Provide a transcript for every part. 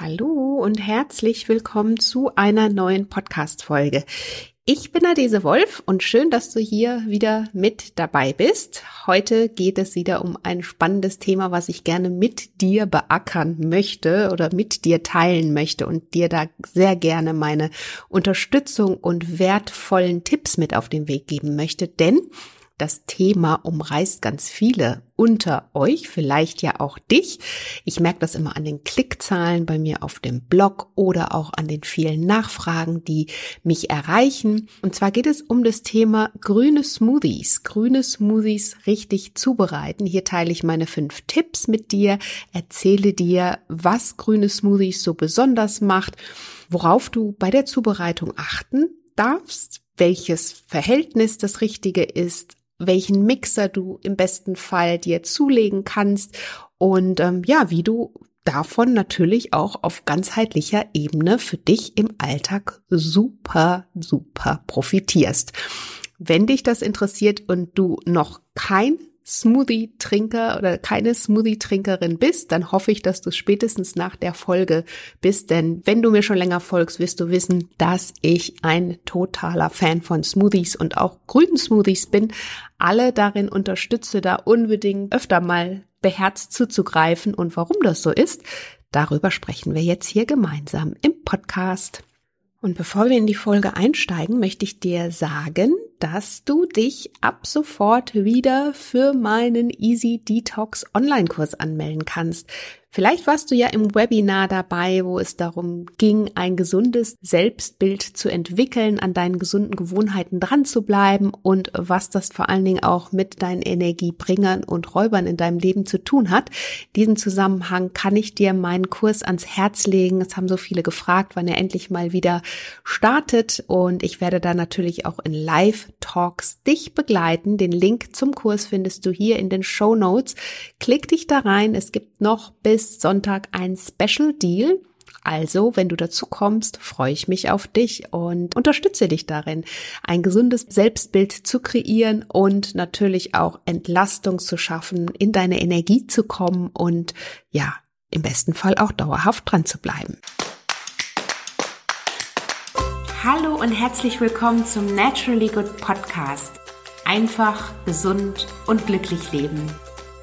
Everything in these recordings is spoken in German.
Hallo und herzlich willkommen zu einer neuen Podcast-Folge. Ich bin Adese Wolf und schön, dass du hier wieder mit dabei bist. Heute geht es wieder um ein spannendes Thema, was ich gerne mit dir beackern möchte oder mit dir teilen möchte und dir da sehr gerne meine Unterstützung und wertvollen Tipps mit auf den Weg geben möchte, denn das Thema umreißt ganz viele unter euch, vielleicht ja auch dich. Ich merke das immer an den Klickzahlen bei mir auf dem Blog oder auch an den vielen Nachfragen, die mich erreichen. Und zwar geht es um das Thema grüne Smoothies. Grüne Smoothies richtig zubereiten. Hier teile ich meine fünf Tipps mit dir, erzähle dir, was grüne Smoothies so besonders macht, worauf du bei der Zubereitung achten darfst, welches Verhältnis das Richtige ist, welchen Mixer du im besten Fall dir zulegen kannst und ähm, ja, wie du davon natürlich auch auf ganzheitlicher Ebene für dich im Alltag super, super profitierst. Wenn dich das interessiert und du noch kein Smoothie-Trinker oder keine Smoothie-Trinkerin bist, dann hoffe ich, dass du spätestens nach der Folge bist. Denn wenn du mir schon länger folgst, wirst du wissen, dass ich ein totaler Fan von Smoothies und auch grünen Smoothies bin. Alle darin unterstütze, da unbedingt öfter mal beherzt zuzugreifen. Und warum das so ist, darüber sprechen wir jetzt hier gemeinsam im Podcast. Und bevor wir in die Folge einsteigen, möchte ich dir sagen, dass du dich ab sofort wieder für meinen Easy Detox Online-Kurs anmelden kannst. Vielleicht warst du ja im Webinar dabei, wo es darum ging, ein gesundes Selbstbild zu entwickeln, an deinen gesunden Gewohnheiten dran zu bleiben und was das vor allen Dingen auch mit deinen Energiebringern und Räubern in deinem Leben zu tun hat. Diesen Zusammenhang kann ich dir meinen Kurs ans Herz legen. Es haben so viele gefragt, wann er endlich mal wieder startet und ich werde da natürlich auch in Live-Talks dich begleiten. Den Link zum Kurs findest du hier in den Show Notes. Klick dich da rein. Es gibt noch bis bis Sonntag ein Special Deal. Also, wenn du dazu kommst, freue ich mich auf dich und unterstütze dich darin, ein gesundes Selbstbild zu kreieren und natürlich auch Entlastung zu schaffen, in deine Energie zu kommen und ja, im besten Fall auch dauerhaft dran zu bleiben. Hallo und herzlich willkommen zum Naturally Good Podcast. Einfach, gesund und glücklich leben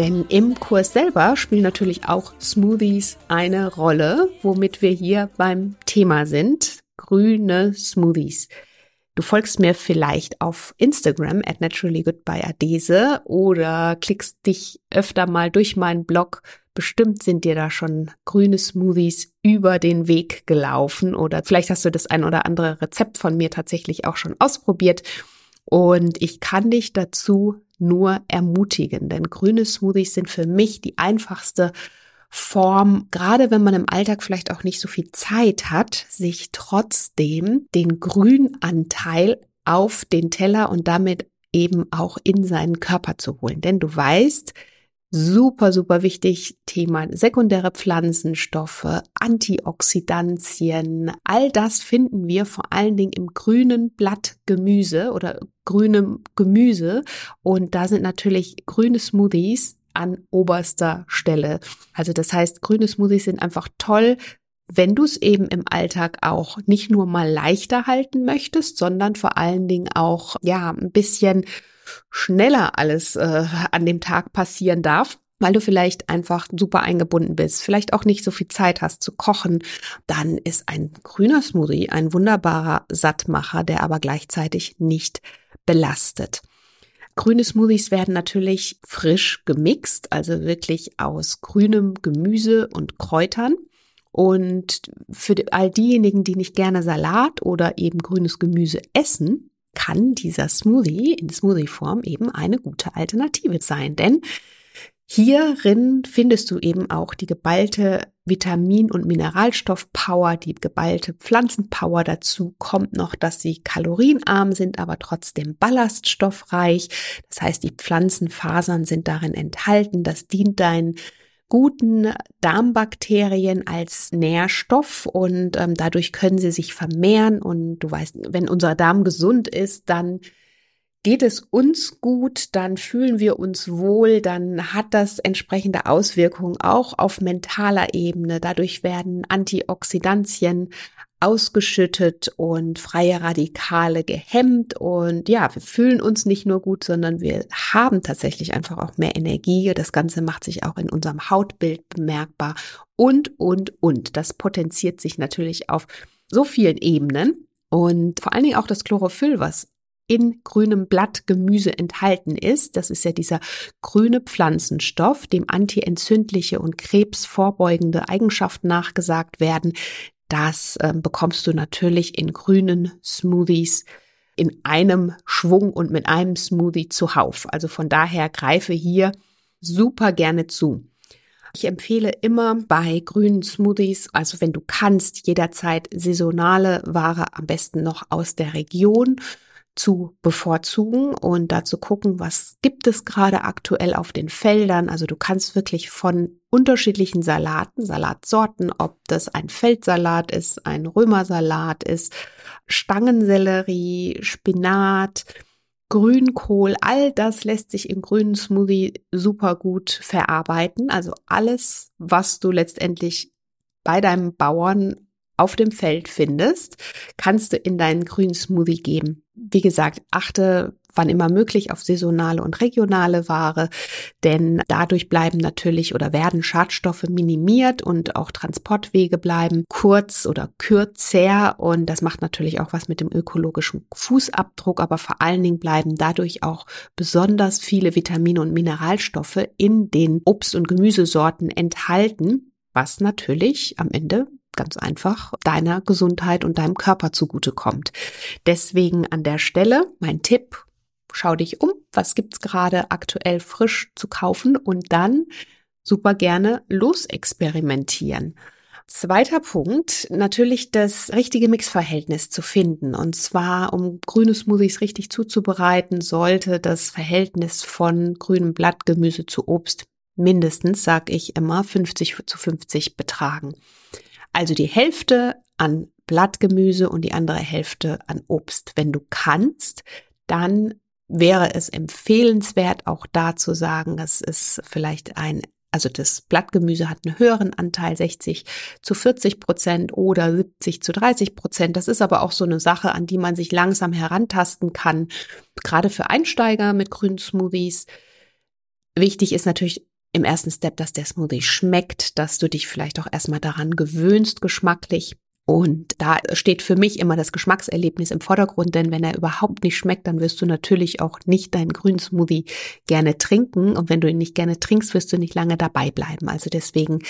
Denn im Kurs selber spielen natürlich auch Smoothies eine Rolle, womit wir hier beim Thema sind. Grüne Smoothies. Du folgst mir vielleicht auf Instagram at naturallygoodbyadese oder klickst dich öfter mal durch meinen Blog. Bestimmt sind dir da schon grüne Smoothies über den Weg gelaufen oder vielleicht hast du das ein oder andere Rezept von mir tatsächlich auch schon ausprobiert. Und ich kann dich dazu nur ermutigen, denn grüne Smoothies sind für mich die einfachste Form, gerade wenn man im Alltag vielleicht auch nicht so viel Zeit hat, sich trotzdem den Grünanteil auf den Teller und damit eben auch in seinen Körper zu holen. Denn du weißt, super, super wichtig. Thema sekundäre Pflanzenstoffe, Antioxidantien. All das finden wir vor allen Dingen im grünen Blattgemüse oder grünem Gemüse. Und da sind natürlich grüne Smoothies an oberster Stelle. Also das heißt, grüne Smoothies sind einfach toll, wenn du es eben im Alltag auch nicht nur mal leichter halten möchtest, sondern vor allen Dingen auch, ja, ein bisschen schneller alles äh, an dem Tag passieren darf weil du vielleicht einfach super eingebunden bist, vielleicht auch nicht so viel Zeit hast zu kochen, dann ist ein grüner Smoothie ein wunderbarer Sattmacher, der aber gleichzeitig nicht belastet. Grüne Smoothies werden natürlich frisch gemixt, also wirklich aus grünem Gemüse und Kräutern. Und für all diejenigen, die nicht gerne Salat oder eben grünes Gemüse essen, kann dieser Smoothie in Smoothie-Form eben eine gute Alternative sein. Denn Hierin findest du eben auch die geballte Vitamin- und Mineralstoffpower, die geballte Pflanzenpower. Dazu kommt noch, dass sie kalorienarm sind, aber trotzdem ballaststoffreich. Das heißt, die Pflanzenfasern sind darin enthalten. Das dient deinen guten Darmbakterien als Nährstoff und ähm, dadurch können sie sich vermehren. Und du weißt, wenn unser Darm gesund ist, dann geht es uns gut, dann fühlen wir uns wohl, dann hat das entsprechende Auswirkungen auch auf mentaler Ebene. Dadurch werden Antioxidantien ausgeschüttet und freie Radikale gehemmt und ja, wir fühlen uns nicht nur gut, sondern wir haben tatsächlich einfach auch mehr Energie. Das Ganze macht sich auch in unserem Hautbild bemerkbar und, und, und. Das potenziert sich natürlich auf so vielen Ebenen. Und vor allen Dingen auch das Chlorophyll, was in grünem Blattgemüse enthalten ist. Das ist ja dieser grüne Pflanzenstoff, dem antientzündliche und krebsvorbeugende Eigenschaften nachgesagt werden. Das äh, bekommst du natürlich in grünen Smoothies in einem Schwung und mit einem Smoothie zuhauf. Also von daher greife hier super gerne zu. Ich empfehle immer bei grünen Smoothies, also wenn du kannst, jederzeit saisonale Ware, am besten noch aus der Region zu bevorzugen und dazu gucken, was gibt es gerade aktuell auf den Feldern. Also du kannst wirklich von unterschiedlichen Salaten, Salatsorten, ob das ein Feldsalat ist, ein Römersalat ist, Stangensellerie, Spinat, Grünkohl, all das lässt sich im grünen Smoothie super gut verarbeiten. Also alles, was du letztendlich bei deinem Bauern auf dem Feld findest, kannst du in deinen grünen Smoothie geben. Wie gesagt, achte wann immer möglich auf saisonale und regionale Ware, denn dadurch bleiben natürlich oder werden Schadstoffe minimiert und auch Transportwege bleiben kurz oder kürzer und das macht natürlich auch was mit dem ökologischen Fußabdruck, aber vor allen Dingen bleiben dadurch auch besonders viele Vitamine und Mineralstoffe in den Obst- und Gemüsesorten enthalten, was natürlich am Ende ganz einfach deiner Gesundheit und deinem Körper zugutekommt. Deswegen an der Stelle mein Tipp, schau dich um, was gibt's gerade aktuell frisch zu kaufen und dann super gerne losexperimentieren. Zweiter Punkt, natürlich das richtige Mixverhältnis zu finden. Und zwar, um grüne Smoothies richtig zuzubereiten, sollte das Verhältnis von grünem Blattgemüse zu Obst mindestens, sag ich immer, 50 zu 50 betragen. Also die Hälfte an Blattgemüse und die andere Hälfte an Obst. Wenn du kannst, dann wäre es empfehlenswert, auch da zu sagen, das ist vielleicht ein also das Blattgemüse hat einen höheren Anteil, 60 zu 40 Prozent oder 70 zu 30 Prozent. Das ist aber auch so eine Sache, an die man sich langsam herantasten kann. Gerade für Einsteiger mit grünen Smoothies. Wichtig ist natürlich im ersten Step, dass der Smoothie schmeckt, dass du dich vielleicht auch erstmal daran gewöhnst, geschmacklich. Und da steht für mich immer das Geschmackserlebnis im Vordergrund, denn wenn er überhaupt nicht schmeckt, dann wirst du natürlich auch nicht deinen grünen Smoothie gerne trinken. Und wenn du ihn nicht gerne trinkst, wirst du nicht lange dabei bleiben. Also deswegen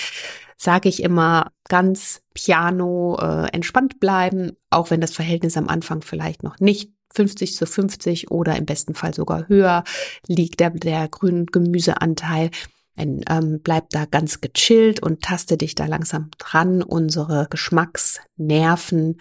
sage ich immer ganz piano, äh, entspannt bleiben, auch wenn das Verhältnis am Anfang vielleicht noch nicht 50 zu 50 oder im besten Fall sogar höher liegt der, der grünen Gemüseanteil ein, ähm, bleib da ganz gechillt und taste dich da langsam dran. Unsere Geschmacksnerven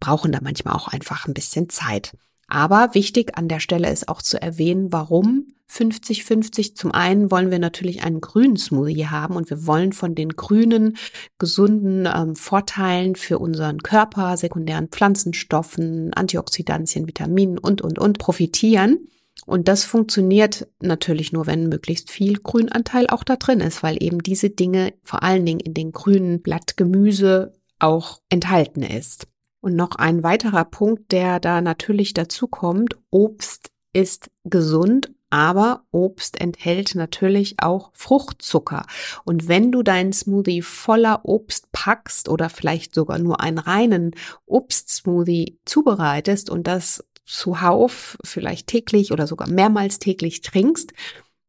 brauchen da manchmal auch einfach ein bisschen Zeit. Aber wichtig an der Stelle ist auch zu erwähnen, warum 50-50. Zum einen wollen wir natürlich einen grünen Smoothie haben und wir wollen von den grünen, gesunden ähm, Vorteilen für unseren Körper, sekundären Pflanzenstoffen, Antioxidantien, Vitaminen und, und, und profitieren. Und das funktioniert natürlich nur, wenn möglichst viel Grünanteil auch da drin ist, weil eben diese Dinge vor allen Dingen in den grünen Blattgemüse auch enthalten ist. Und noch ein weiterer Punkt, der da natürlich dazu kommt, Obst ist gesund, aber Obst enthält natürlich auch Fruchtzucker. Und wenn du deinen Smoothie voller Obst packst oder vielleicht sogar nur einen reinen Obstsmoothie zubereitest und das zuhauf vielleicht täglich oder sogar mehrmals täglich trinkst,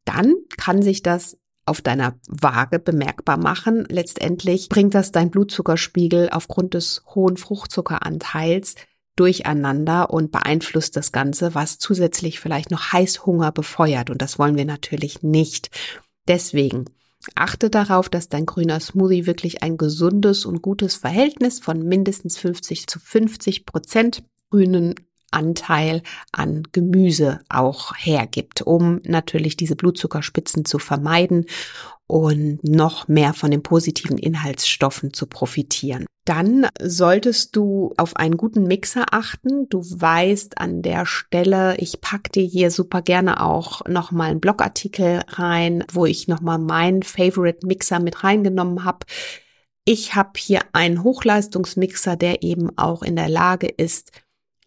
dann kann sich das auf deiner Waage bemerkbar machen. Letztendlich bringt das dein Blutzuckerspiegel aufgrund des hohen Fruchtzuckeranteils durcheinander und beeinflusst das Ganze, was zusätzlich vielleicht noch Heißhunger befeuert. Und das wollen wir natürlich nicht. Deswegen achte darauf, dass dein grüner Smoothie wirklich ein gesundes und gutes Verhältnis von mindestens 50 zu 50 Prozent grünen Anteil an Gemüse auch hergibt, um natürlich diese Blutzuckerspitzen zu vermeiden und noch mehr von den positiven Inhaltsstoffen zu profitieren. Dann solltest du auf einen guten Mixer achten. Du weißt an der Stelle, ich pack dir hier super gerne auch nochmal einen Blogartikel rein, wo ich nochmal meinen Favorite Mixer mit reingenommen habe. Ich habe hier einen Hochleistungsmixer, der eben auch in der Lage ist,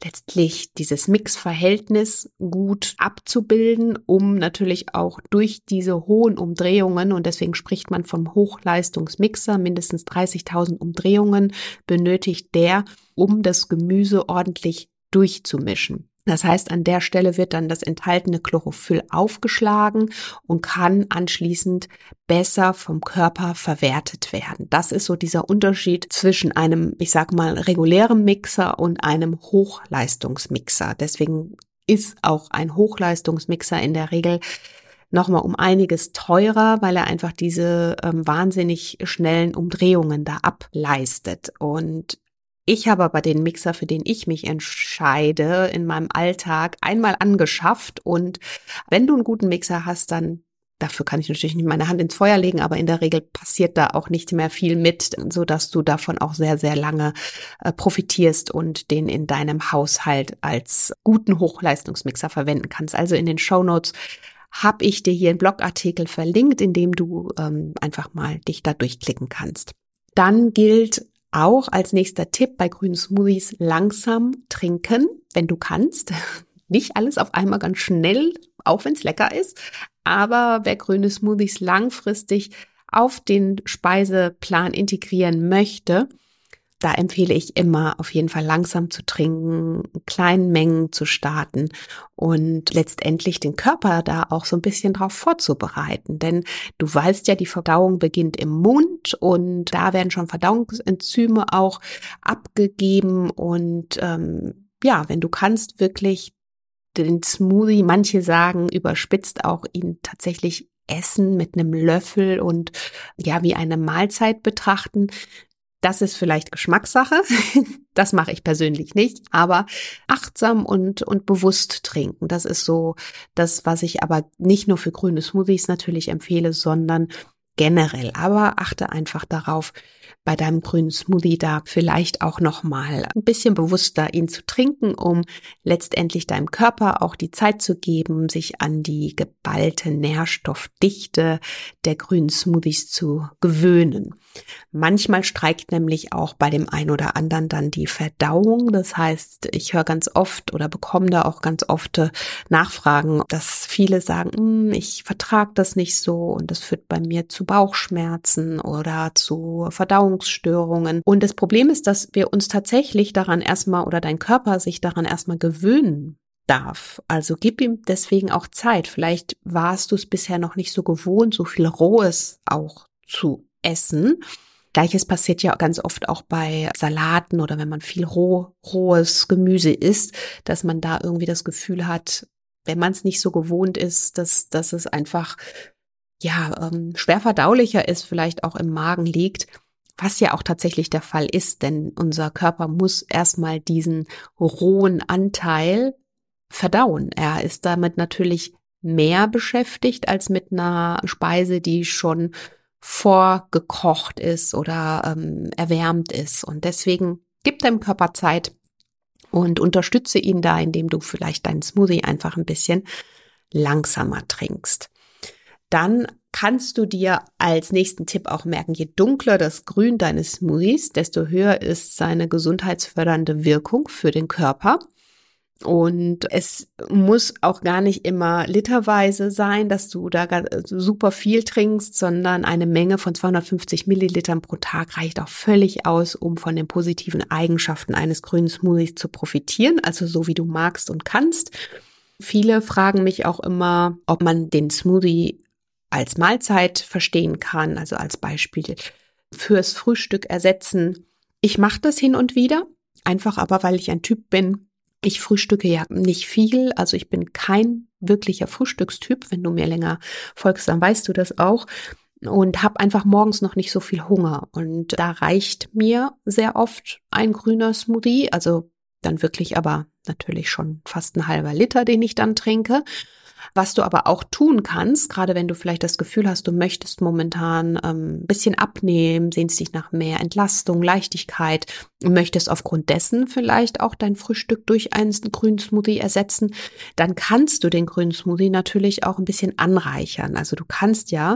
letztlich dieses Mixverhältnis gut abzubilden, um natürlich auch durch diese hohen Umdrehungen, und deswegen spricht man vom Hochleistungsmixer, mindestens 30.000 Umdrehungen benötigt der, um das Gemüse ordentlich durchzumischen. Das heißt, an der Stelle wird dann das enthaltene Chlorophyll aufgeschlagen und kann anschließend besser vom Körper verwertet werden. Das ist so dieser Unterschied zwischen einem, ich sag mal, regulären Mixer und einem Hochleistungsmixer. Deswegen ist auch ein Hochleistungsmixer in der Regel nochmal um einiges teurer, weil er einfach diese ähm, wahnsinnig schnellen Umdrehungen da ableistet. Und ich habe aber den Mixer, für den ich mich entscheide, in meinem Alltag einmal angeschafft. Und wenn du einen guten Mixer hast, dann Dafür kann ich natürlich nicht meine Hand ins Feuer legen, aber in der Regel passiert da auch nicht mehr viel mit, so dass du davon auch sehr, sehr lange äh, profitierst und den in deinem Haushalt als guten Hochleistungsmixer verwenden kannst. Also in den Show Notes habe ich dir hier einen Blogartikel verlinkt, in dem du ähm, einfach mal dich da durchklicken kannst. Dann gilt auch als nächster Tipp bei grünen Smoothies langsam trinken, wenn du kannst. Nicht alles auf einmal ganz schnell, auch wenn es lecker ist. Aber wer grüne Smoothies langfristig auf den Speiseplan integrieren möchte, da empfehle ich immer auf jeden Fall langsam zu trinken, kleinen Mengen zu starten und letztendlich den Körper da auch so ein bisschen drauf vorzubereiten. Denn du weißt ja, die Verdauung beginnt im Mund und da werden schon Verdauungsenzyme auch abgegeben und ähm, ja, wenn du kannst, wirklich den Smoothie, manche sagen überspitzt auch ihn tatsächlich essen mit einem Löffel und ja, wie eine Mahlzeit betrachten. Das ist vielleicht Geschmackssache. Das mache ich persönlich nicht, aber achtsam und, und bewusst trinken. Das ist so das, was ich aber nicht nur für grüne Smoothies natürlich empfehle, sondern generell. Aber achte einfach darauf, bei deinem grünen Smoothie da vielleicht auch noch mal ein bisschen bewusster ihn zu trinken, um letztendlich deinem Körper auch die Zeit zu geben, sich an die geballte Nährstoffdichte der grünen Smoothies zu gewöhnen. Manchmal streikt nämlich auch bei dem einen oder anderen dann die Verdauung. Das heißt, ich höre ganz oft oder bekomme da auch ganz oft Nachfragen, dass viele sagen, hm, ich vertrage das nicht so und das führt bei mir zu Bauchschmerzen oder zu Verdauung Verdauungsstörungen. Und das Problem ist, dass wir uns tatsächlich daran erstmal oder dein Körper sich daran erstmal gewöhnen darf. Also gib ihm deswegen auch Zeit. Vielleicht warst du es bisher noch nicht so gewohnt, so viel Rohes auch zu essen. Gleiches passiert ja ganz oft auch bei Salaten oder wenn man viel roh, rohes Gemüse isst, dass man da irgendwie das Gefühl hat, wenn man es nicht so gewohnt ist, dass, dass es einfach ja ähm, schwer verdaulicher ist, vielleicht auch im Magen liegt, was ja auch tatsächlich der Fall ist, denn unser Körper muss erstmal diesen rohen Anteil verdauen. Er ist damit natürlich mehr beschäftigt als mit einer Speise, die schon vorgekocht ist oder ähm, erwärmt ist. Und deswegen gib deinem Körper Zeit und unterstütze ihn da, indem du vielleicht deinen Smoothie einfach ein bisschen langsamer trinkst. Dann kannst du dir als nächsten Tipp auch merken, je dunkler das Grün deines Smoothies, desto höher ist seine gesundheitsfördernde Wirkung für den Körper. Und es muss auch gar nicht immer literweise sein, dass du da super viel trinkst, sondern eine Menge von 250 Millilitern pro Tag reicht auch völlig aus, um von den positiven Eigenschaften eines grünen Smoothies zu profitieren, also so wie du magst und kannst. Viele fragen mich auch immer, ob man den Smoothie als Mahlzeit verstehen kann, also als Beispiel fürs Frühstück ersetzen. Ich mache das hin und wieder, einfach aber weil ich ein Typ bin, Ich frühstücke ja nicht viel, also ich bin kein wirklicher Frühstückstyp. Wenn du mir länger folgst, dann weißt du das auch und habe einfach morgens noch nicht so viel Hunger. Und da reicht mir sehr oft ein grüner Smoothie, also dann wirklich aber natürlich schon fast ein halber Liter, den ich dann trinke. Was du aber auch tun kannst, gerade wenn du vielleicht das Gefühl hast, du möchtest momentan ähm, ein bisschen abnehmen, sehnst dich nach mehr Entlastung, Leichtigkeit, möchtest aufgrund dessen vielleicht auch dein Frühstück durch einen grünen Smoothie ersetzen, dann kannst du den grünen Smoothie natürlich auch ein bisschen anreichern. Also du kannst ja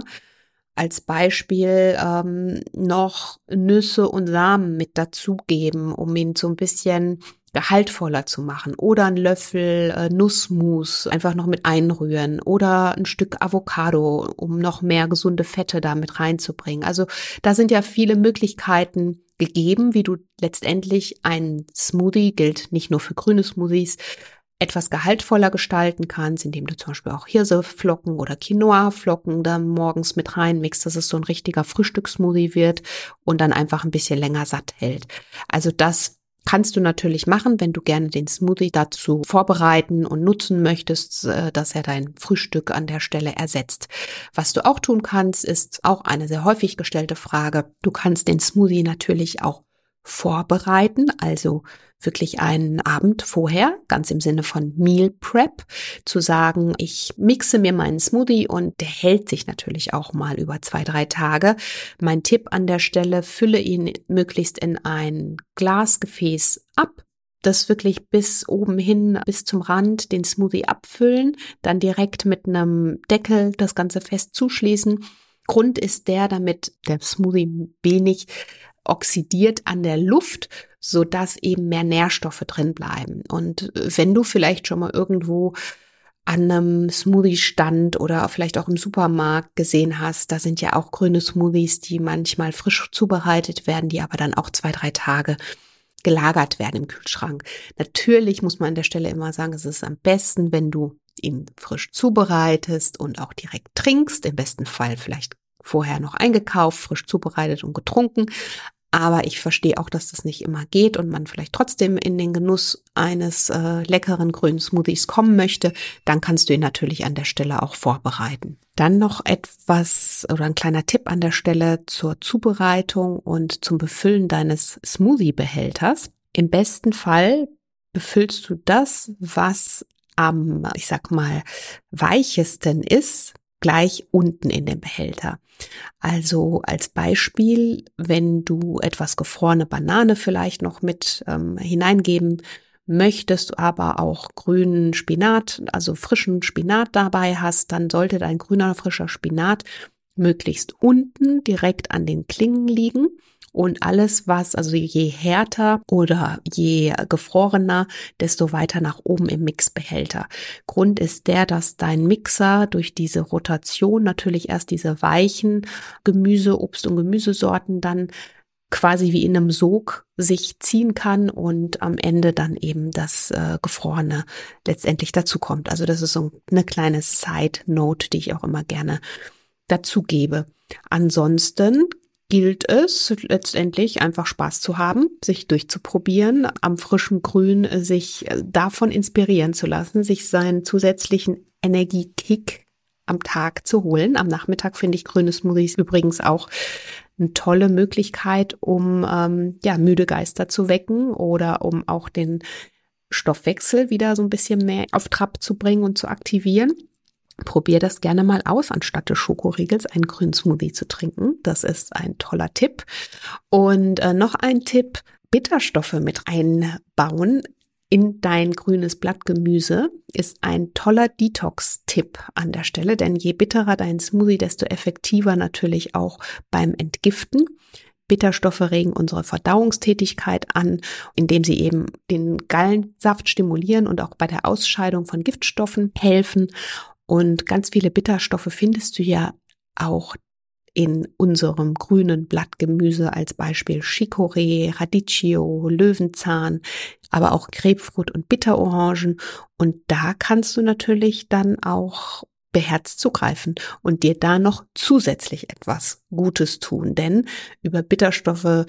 als Beispiel ähm, noch Nüsse und Samen mit dazugeben, um ihn so ein bisschen gehaltvoller zu machen oder ein Löffel äh, Nussmus einfach noch mit einrühren oder ein Stück Avocado, um noch mehr gesunde Fette da mit reinzubringen. Also da sind ja viele Möglichkeiten gegeben, wie du letztendlich einen Smoothie gilt nicht nur für grüne Smoothies etwas gehaltvoller gestalten kannst, indem du zum Beispiel auch Hirseflocken oder Quinoa-Flocken da morgens mit reinmixst, dass es so ein richtiger Frühstückssmoothie wird und dann einfach ein bisschen länger satt hält. Also das kannst du natürlich machen, wenn du gerne den Smoothie dazu vorbereiten und nutzen möchtest, äh, dass er dein Frühstück an der Stelle ersetzt. Was du auch tun kannst, ist auch eine sehr häufig gestellte Frage. Du kannst den Smoothie natürlich auch vorbereiten, also wirklich einen Abend vorher, ganz im Sinne von Meal Prep, zu sagen, ich mixe mir meinen Smoothie und der hält sich natürlich auch mal über zwei, drei Tage. Mein Tipp an der Stelle, fülle ihn möglichst in ein Glasgefäß ab, das wirklich bis oben hin, bis zum Rand den Smoothie abfüllen, dann direkt mit einem Deckel das Ganze fest zuschließen. Grund ist der, damit der Smoothie wenig oxidiert an der Luft, so dass eben mehr Nährstoffe drin bleiben. Und wenn du vielleicht schon mal irgendwo an einem Smoothie-Stand oder vielleicht auch im Supermarkt gesehen hast, da sind ja auch grüne Smoothies, die manchmal frisch zubereitet werden, die aber dann auch zwei, drei Tage gelagert werden im Kühlschrank. Natürlich muss man an der Stelle immer sagen, es ist am besten, wenn du ihn frisch zubereitest und auch direkt trinkst, im besten Fall vielleicht vorher noch eingekauft, frisch zubereitet und getrunken. Aber ich verstehe auch, dass das nicht immer geht und man vielleicht trotzdem in den Genuss eines äh, leckeren grünen Smoothies kommen möchte, dann kannst du ihn natürlich an der Stelle auch vorbereiten. Dann noch etwas oder ein kleiner Tipp an der Stelle zur Zubereitung und zum Befüllen deines Smoothie-Behälters. Im besten Fall befüllst du das, was am, ich sag mal, weichesten ist, gleich unten in dem Behälter. Also als Beispiel, wenn du etwas gefrorene Banane vielleicht noch mit ähm, hineingeben möchtest, aber auch grünen Spinat, also frischen Spinat dabei hast, dann sollte dein grüner frischer Spinat möglichst unten direkt an den Klingen liegen und alles, was, also je härter oder je gefrorener, desto weiter nach oben im Mixbehälter. Grund ist der, dass dein Mixer durch diese Rotation natürlich erst diese weichen Gemüse, Obst- und Gemüsesorten dann quasi wie in einem Sog sich ziehen kann und am Ende dann eben das äh, Gefrorene letztendlich dazu kommt. Also das ist so eine kleine Side Note, die ich auch immer gerne dazu gebe. Ansonsten gilt es letztendlich einfach Spaß zu haben, sich durchzuprobieren, am frischen Grün äh, sich äh, davon inspirieren zu lassen, sich seinen zusätzlichen Energiekick am Tag zu holen. Am Nachmittag finde ich grüne Smoothies übrigens auch eine tolle Möglichkeit, um ähm, ja müde Geister zu wecken oder um auch den Stoffwechsel wieder so ein bisschen mehr auf Trab zu bringen und zu aktivieren. Probier das gerne mal aus, anstatt des Schokoriegels einen grünen Smoothie zu trinken. Das ist ein toller Tipp. Und äh, noch ein Tipp, Bitterstoffe mit einbauen in dein grünes Blattgemüse ist ein toller Detox-Tipp an der Stelle, denn je bitterer dein Smoothie, desto effektiver natürlich auch beim Entgiften. Bitterstoffe regen unsere Verdauungstätigkeit an, indem sie eben den Gallensaft stimulieren und auch bei der Ausscheidung von Giftstoffen helfen. Und ganz viele Bitterstoffe findest du ja auch in unserem grünen Blattgemüse als Beispiel Chicorée, Radicchio, Löwenzahn, aber auch Grapefruit und Bitterorangen. Und da kannst du natürlich dann auch beherzt zugreifen und dir da noch zusätzlich etwas Gutes tun. Denn über Bitterstoffe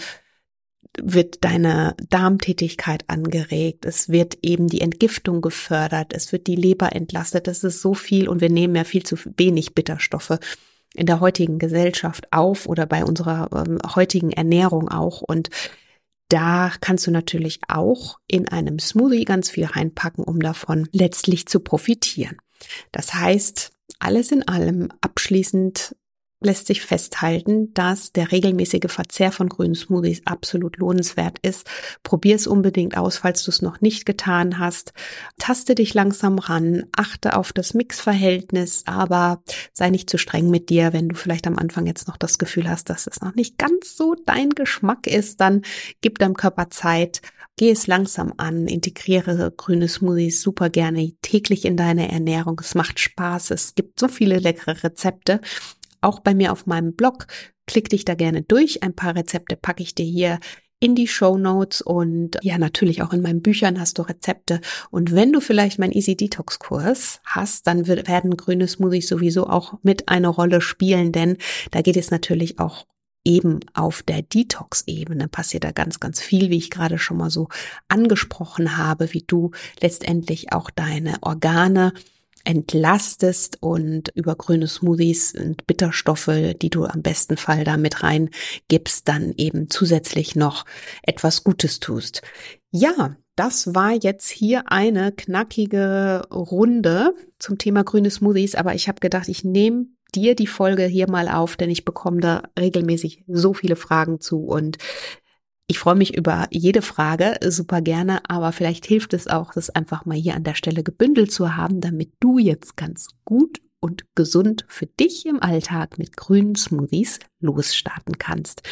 wird deine Darmtätigkeit angeregt, es wird eben die Entgiftung gefördert, es wird die Leber entlastet, das ist so viel und wir nehmen ja viel zu wenig Bitterstoffe in der heutigen Gesellschaft auf oder bei unserer ähm, heutigen Ernährung auch. Und da kannst du natürlich auch in einem Smoothie ganz viel reinpacken, um davon letztlich zu profitieren. Das heißt, alles in allem abschließend lässt sich festhalten, dass der regelmäßige Verzehr von grünen Smoothies absolut lohnenswert ist. Probier es unbedingt aus, falls du es noch nicht getan hast. Taste dich langsam ran, achte auf das Mixverhältnis, aber sei nicht zu streng mit dir, wenn du vielleicht am Anfang jetzt noch das Gefühl hast, dass es noch nicht ganz so dein Geschmack ist, dann gib deinem Körper Zeit, geh es langsam an, integriere grüne Smoothies super gerne täglich in deine Ernährung. Es macht Spaß, es gibt so viele leckere Rezepte auch bei mir auf meinem Blog. Klick dich da gerne durch. Ein paar Rezepte packe ich dir hier in die Show Notes und ja, natürlich auch in meinen Büchern hast du Rezepte. Und wenn du vielleicht meinen Easy Detox Kurs hast, dann werden grüne Smoothies sowieso auch mit eine Rolle spielen, denn da geht es natürlich auch eben auf der Detox-Ebene passiert da ganz, ganz viel, wie ich gerade schon mal so angesprochen habe, wie du letztendlich auch deine Organe entlastest und über grüne Smoothies und Bitterstoffe, die du am besten Fall da mit rein gibst, dann eben zusätzlich noch etwas Gutes tust. Ja, das war jetzt hier eine knackige Runde zum Thema grüne Smoothies, aber ich habe gedacht, ich nehme dir die Folge hier mal auf, denn ich bekomme da regelmäßig so viele Fragen zu und ich freue mich über jede Frage, super gerne, aber vielleicht hilft es auch, das einfach mal hier an der Stelle gebündelt zu haben, damit du jetzt ganz gut und gesund für dich im Alltag mit grünen Smoothies losstarten kannst.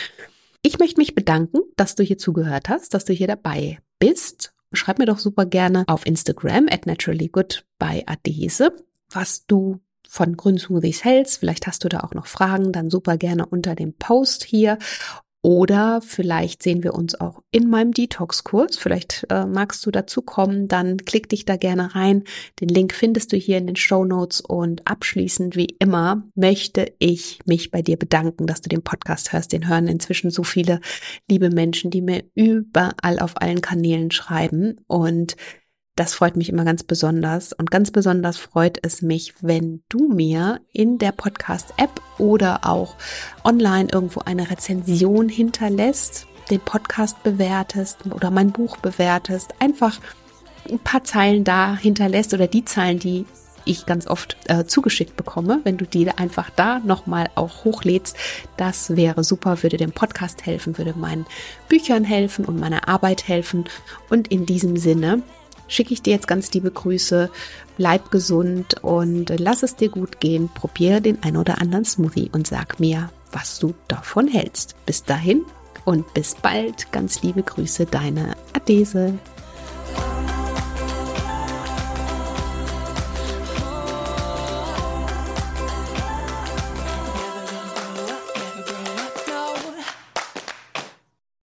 Ich möchte mich bedanken, dass du hier zugehört hast, dass du hier dabei bist. Schreib mir doch super gerne auf Instagram at naturallygood bei Adese, was du von grünen Smoothies hältst. Vielleicht hast du da auch noch Fragen, dann super gerne unter dem Post hier. Oder vielleicht sehen wir uns auch in meinem Detox-Kurs. Vielleicht äh, magst du dazu kommen, dann klick dich da gerne rein. Den Link findest du hier in den Show Notes. Und abschließend, wie immer, möchte ich mich bei dir bedanken, dass du den Podcast hörst. Den hören inzwischen so viele liebe Menschen, die mir überall auf allen Kanälen schreiben. Und das freut mich immer ganz besonders. Und ganz besonders freut es mich, wenn du mir in der Podcast-App oder auch online irgendwo eine Rezension hinterlässt, den Podcast bewertest oder mein Buch bewertest, einfach ein paar Zeilen da hinterlässt oder die Zeilen, die ich ganz oft äh, zugeschickt bekomme, wenn du die einfach da nochmal auch hochlädst, das wäre super, würde dem Podcast helfen, würde meinen Büchern helfen und meiner Arbeit helfen. Und in diesem Sinne schicke ich dir jetzt ganz liebe Grüße. Bleib gesund und lass es dir gut gehen. Probiere den ein oder anderen Smoothie und sag mir, was du davon hältst. Bis dahin und bis bald. Ganz liebe Grüße, deine Adese.